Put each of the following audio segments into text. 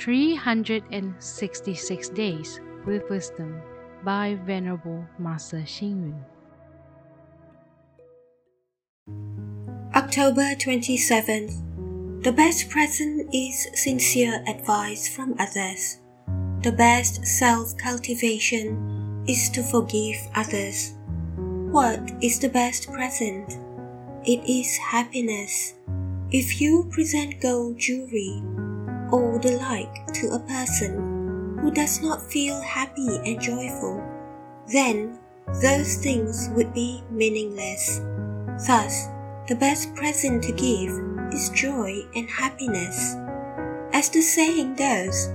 366 Days with Wisdom by Venerable Master Xing Yun. October 27th. The best present is sincere advice from others. The best self cultivation is to forgive others. What is the best present? It is happiness. If you present gold jewelry or the like to a person who does not feel happy and joyful, then those things would be meaningless. Thus, the best present to give is joy and happiness. As the saying goes,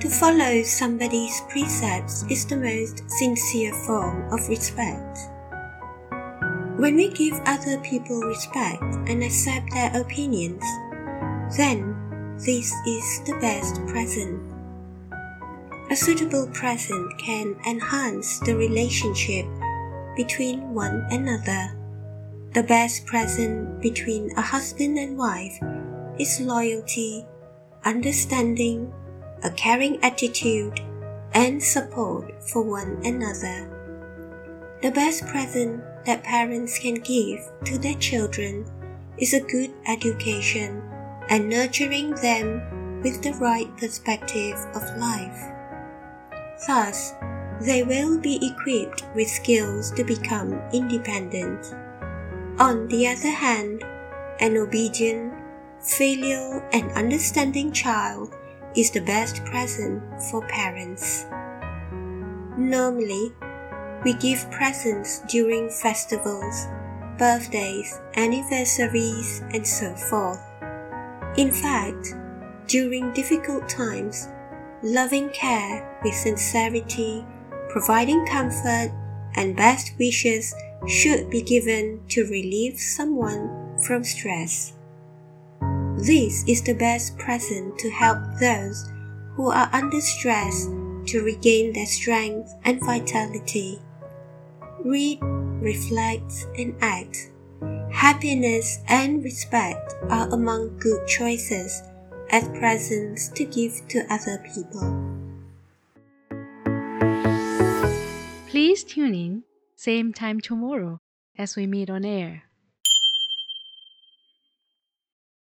to follow somebody's precepts is the most sincere form of respect. When we give other people respect and accept their opinions, then this is the best present. A suitable present can enhance the relationship between one another. The best present between a husband and wife is loyalty, understanding, a caring attitude, and support for one another. The best present that parents can give to their children is a good education and nurturing them with the right perspective of life. Thus, they will be equipped with skills to become independent. On the other hand, an obedient, filial, and understanding child is the best present for parents. Normally, we give presents during festivals, birthdays, anniversaries, and so forth. In fact, during difficult times, loving care with sincerity, providing comfort, and best wishes should be given to relieve someone from stress. This is the best present to help those who are under stress to regain their strength and vitality. Read, reflect, and act. Happiness and respect are among good choices as presents to give to other people. Please tune in, same time tomorrow as we meet on air.